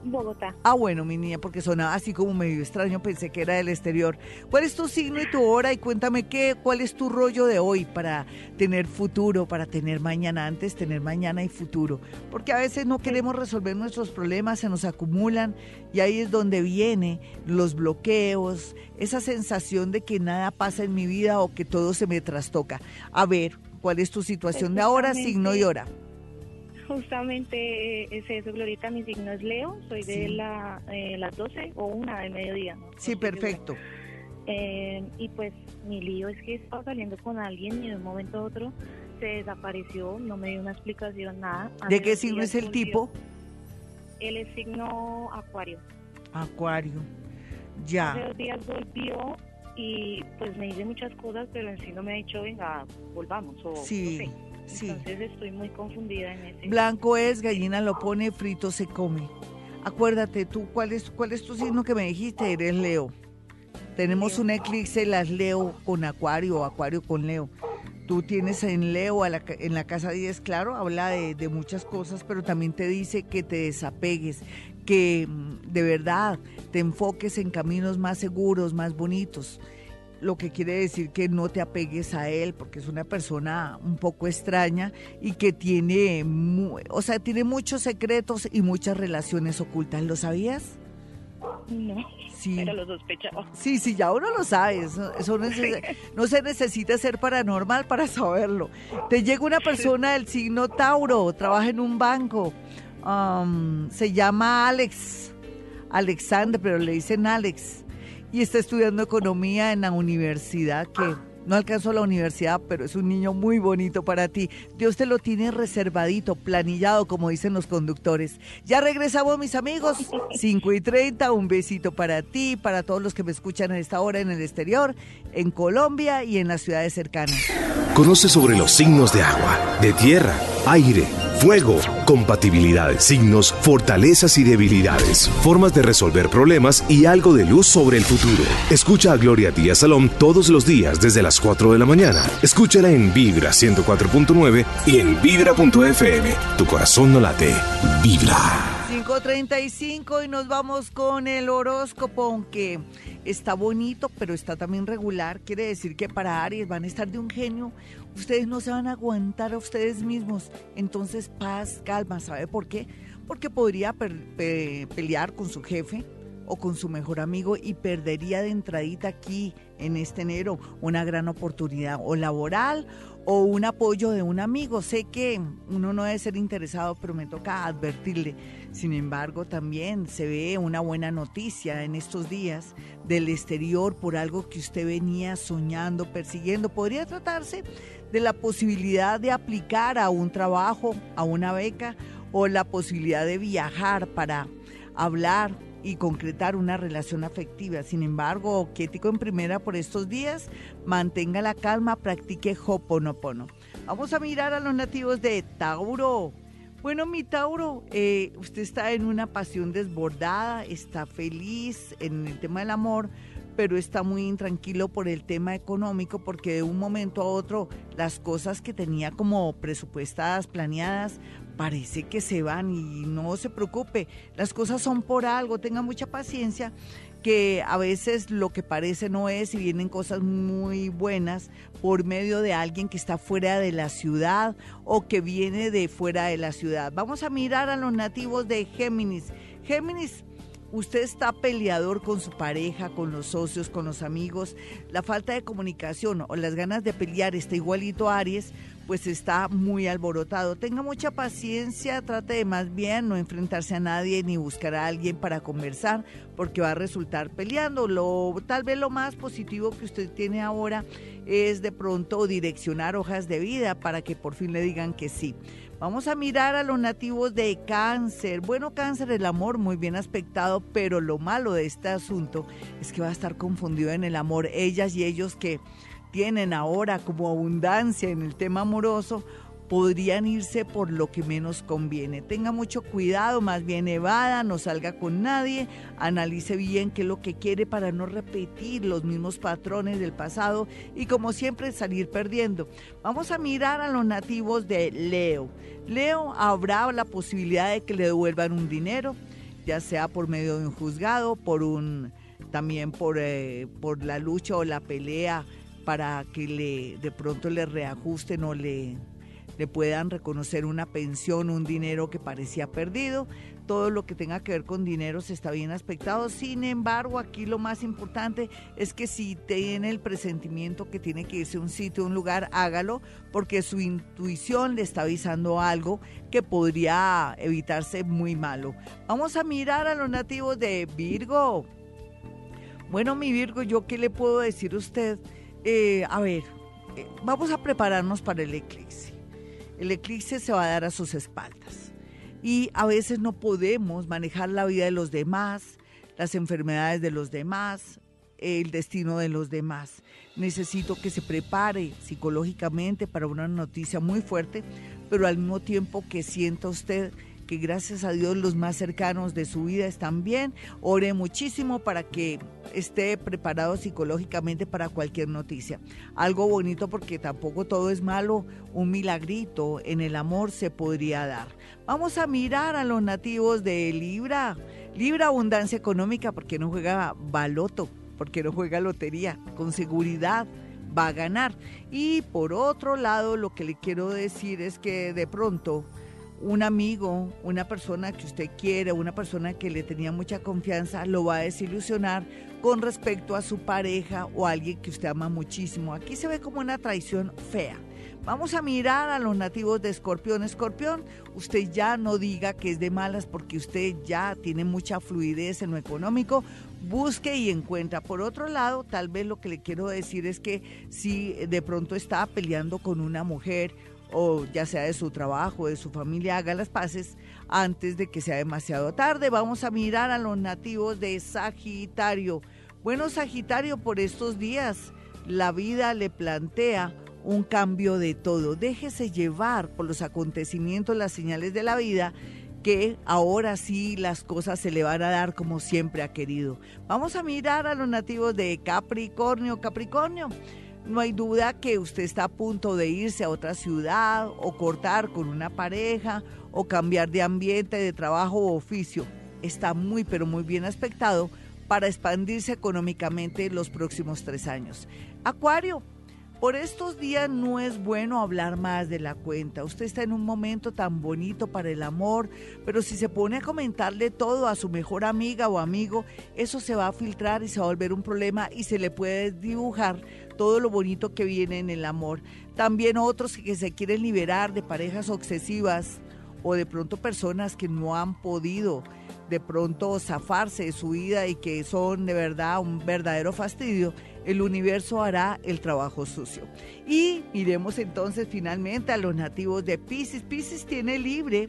Bogotá. Ah, bueno, mi niña, porque sonaba así como medio extraño, pensé que era del exterior. ¿Cuál es tu signo y tu hora? Y cuéntame qué, cuál es tu rollo de hoy para tener futuro, para tener mañana antes, tener mañana y futuro. Porque a veces no queremos resolver nuestros problemas, se nos acumulan y ahí es donde vienen los bloqueos, esa sensación de que nada pasa en mi vida o que todo se me trastoca. A ver, ¿cuál es tu situación de ahora, signo y hora? Justamente es eso, Glorita, mi signo es Leo, soy de la, eh, las 12 o una de mediodía. sí, perfecto. Eh, y pues mi lío es que estaba saliendo con alguien y de un momento a otro se desapareció, no me dio una explicación, nada. ¿De qué signo es el tipo? Él es signo Acuario. Acuario, ya. Hace dos días volvió y pues me dice muchas cosas, pero en sí no me ha dicho, venga, volvamos. O, sí. Entonces estoy muy confundida en ese. Blanco es, gallina lo pone, frito se come. Acuérdate, tú, ¿cuál es, cuál es tu signo que me dijiste? Eres Leo. Tenemos un eclipse, las Leo con Acuario Acuario con Leo. Tú tienes en Leo en la casa 10, claro, habla de, de, muchas cosas, pero también te dice que te desapegues, que mm, de verdad te enfoques en caminos más seguros, más bonitos lo que quiere decir que no te apegues a él porque es una persona un poco extraña y que tiene, o sea, tiene muchos secretos y muchas relaciones ocultas. ¿Lo sabías? No, sí. pero lo sospechaba. Sí, sí, ya uno lo sabe. Eso, no, se necesita ser paranormal para saberlo. Te llega una persona del signo Tauro, trabaja en un banco, um, se llama Alex, Alexander, pero le dicen Alex y está estudiando economía en la universidad que no alcanzó la universidad, pero es un niño muy bonito para ti. Dios te lo tiene reservadito, planillado, como dicen los conductores. Ya regresamos, mis amigos. 5 y 30, un besito para ti, para todos los que me escuchan en esta hora en el exterior, en Colombia y en las ciudades cercanas. Conoce sobre los signos de agua, de tierra, aire Fuego, compatibilidades, signos, fortalezas y debilidades, formas de resolver problemas y algo de luz sobre el futuro. Escucha a Gloria Díaz Salón todos los días desde las 4 de la mañana. Escúchala en Vibra 104.9 y en Vibra.fm. Tu corazón no late, vibra. 5.35 y nos vamos con el horóscopo, aunque está bonito, pero está también regular. Quiere decir que para Aries van a estar de un genio ustedes no se van a aguantar a ustedes mismos. Entonces, paz, calma, ¿sabe por qué? Porque podría pelear con su jefe o con su mejor amigo y perdería de entradita aquí en este enero una gran oportunidad o laboral o un apoyo de un amigo. Sé que uno no debe ser interesado, pero me toca advertirle. Sin embargo, también se ve una buena noticia en estos días del exterior por algo que usted venía soñando, persiguiendo. Podría tratarse de la posibilidad de aplicar a un trabajo, a una beca o la posibilidad de viajar para hablar y concretar una relación afectiva. Sin embargo, quietico en primera por estos días, mantenga la calma, practique Hoponopono. Vamos a mirar a los nativos de Tauro. Bueno, mi Tauro, eh, usted está en una pasión desbordada, está feliz en el tema del amor, pero está muy intranquilo por el tema económico porque de un momento a otro las cosas que tenía como presupuestadas, planeadas, parece que se van y no se preocupe, las cosas son por algo, tenga mucha paciencia que a veces lo que parece no es y vienen cosas muy buenas por medio de alguien que está fuera de la ciudad o que viene de fuera de la ciudad. Vamos a mirar a los nativos de Géminis. Géminis, usted está peleador con su pareja, con los socios, con los amigos, la falta de comunicación o las ganas de pelear está igualito a Aries, pues está muy alborotado. Tenga mucha paciencia, trate de más bien no enfrentarse a nadie ni buscar a alguien para conversar, porque va a resultar peleando. Lo, tal vez lo más positivo que usted tiene ahora es de pronto direccionar hojas de vida para que por fin le digan que sí. Vamos a mirar a los nativos de cáncer. Bueno, cáncer, el amor muy bien aspectado, pero lo malo de este asunto es que va a estar confundido en el amor. Ellas y ellos que tienen ahora como abundancia en el tema amoroso, podrían irse por lo que menos conviene. Tenga mucho cuidado, más bien evada, no salga con nadie, analice bien qué es lo que quiere para no repetir los mismos patrones del pasado y como siempre salir perdiendo. Vamos a mirar a los nativos de Leo. Leo habrá la posibilidad de que le devuelvan un dinero, ya sea por medio de un juzgado, por un también por, eh, por la lucha o la pelea para que le de pronto le reajusten o le, le puedan reconocer una pensión, un dinero que parecía perdido. Todo lo que tenga que ver con dinero se está bien aspectado. Sin embargo, aquí lo más importante es que si tiene el presentimiento que tiene que irse a un sitio, a un lugar, hágalo, porque su intuición le está avisando algo que podría evitarse muy malo. Vamos a mirar a los nativos de Virgo. Bueno, mi Virgo, ¿yo qué le puedo decir a usted? Eh, a ver, eh, vamos a prepararnos para el eclipse. El eclipse se va a dar a sus espaldas. Y a veces no podemos manejar la vida de los demás, las enfermedades de los demás, el destino de los demás. Necesito que se prepare psicológicamente para una noticia muy fuerte, pero al mismo tiempo que sienta usted que gracias a Dios los más cercanos de su vida están bien. Ore muchísimo para que esté preparado psicológicamente para cualquier noticia. Algo bonito porque tampoco todo es malo, un milagrito en el amor se podría dar. Vamos a mirar a los nativos de Libra. Libra abundancia económica porque no juega baloto, porque no juega lotería, con seguridad va a ganar. Y por otro lado, lo que le quiero decir es que de pronto un amigo, una persona que usted quiere, una persona que le tenía mucha confianza, lo va a desilusionar con respecto a su pareja o a alguien que usted ama muchísimo. Aquí se ve como una traición fea. Vamos a mirar a los nativos de Escorpión. Escorpión, usted ya no diga que es de malas porque usted ya tiene mucha fluidez en lo económico. Busque y encuentra. Por otro lado, tal vez lo que le quiero decir es que si de pronto está peleando con una mujer o ya sea de su trabajo, de su familia, haga las paces antes de que sea demasiado tarde. Vamos a mirar a los nativos de Sagitario. Bueno, Sagitario, por estos días la vida le plantea un cambio de todo. Déjese llevar por los acontecimientos, las señales de la vida que ahora sí las cosas se le van a dar como siempre ha querido. Vamos a mirar a los nativos de Capricornio. Capricornio, no hay duda que usted está a punto de irse a otra ciudad o cortar con una pareja o cambiar de ambiente, de trabajo o oficio. Está muy, pero muy bien aspectado para expandirse económicamente los próximos tres años. Acuario, por estos días no es bueno hablar más de la cuenta. Usted está en un momento tan bonito para el amor, pero si se pone a comentarle todo a su mejor amiga o amigo, eso se va a filtrar y se va a volver un problema y se le puede dibujar todo lo bonito que viene en el amor. También otros que se quieren liberar de parejas obsesivas o de pronto personas que no han podido de pronto zafarse de su vida y que son de verdad un verdadero fastidio, el universo hará el trabajo sucio. Y miremos entonces finalmente a los nativos de Pisces. Pisces tiene libre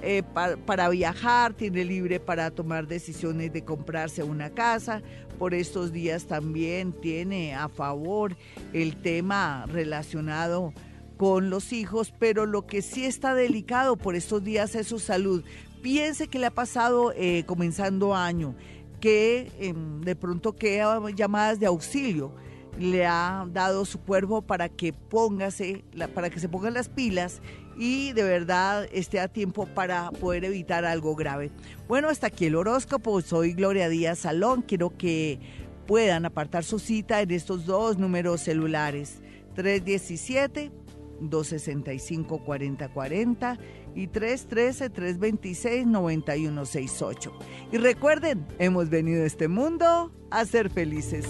eh, para viajar, tiene libre para tomar decisiones de comprarse una casa. Por estos días también tiene a favor el tema relacionado con los hijos, pero lo que sí está delicado por estos días es su salud. Piense que le ha pasado eh, comenzando año, que em, de pronto queda llamadas de auxilio le ha dado su cuerpo para que póngase, para que se pongan las pilas y de verdad esté a tiempo para poder evitar algo grave. Bueno, hasta aquí el horóscopo. Soy Gloria Díaz Salón. Quiero que puedan apartar su cita en estos dos números celulares. 317 265 4040 y 313-326-9168. Y recuerden, hemos venido a este mundo a ser felices.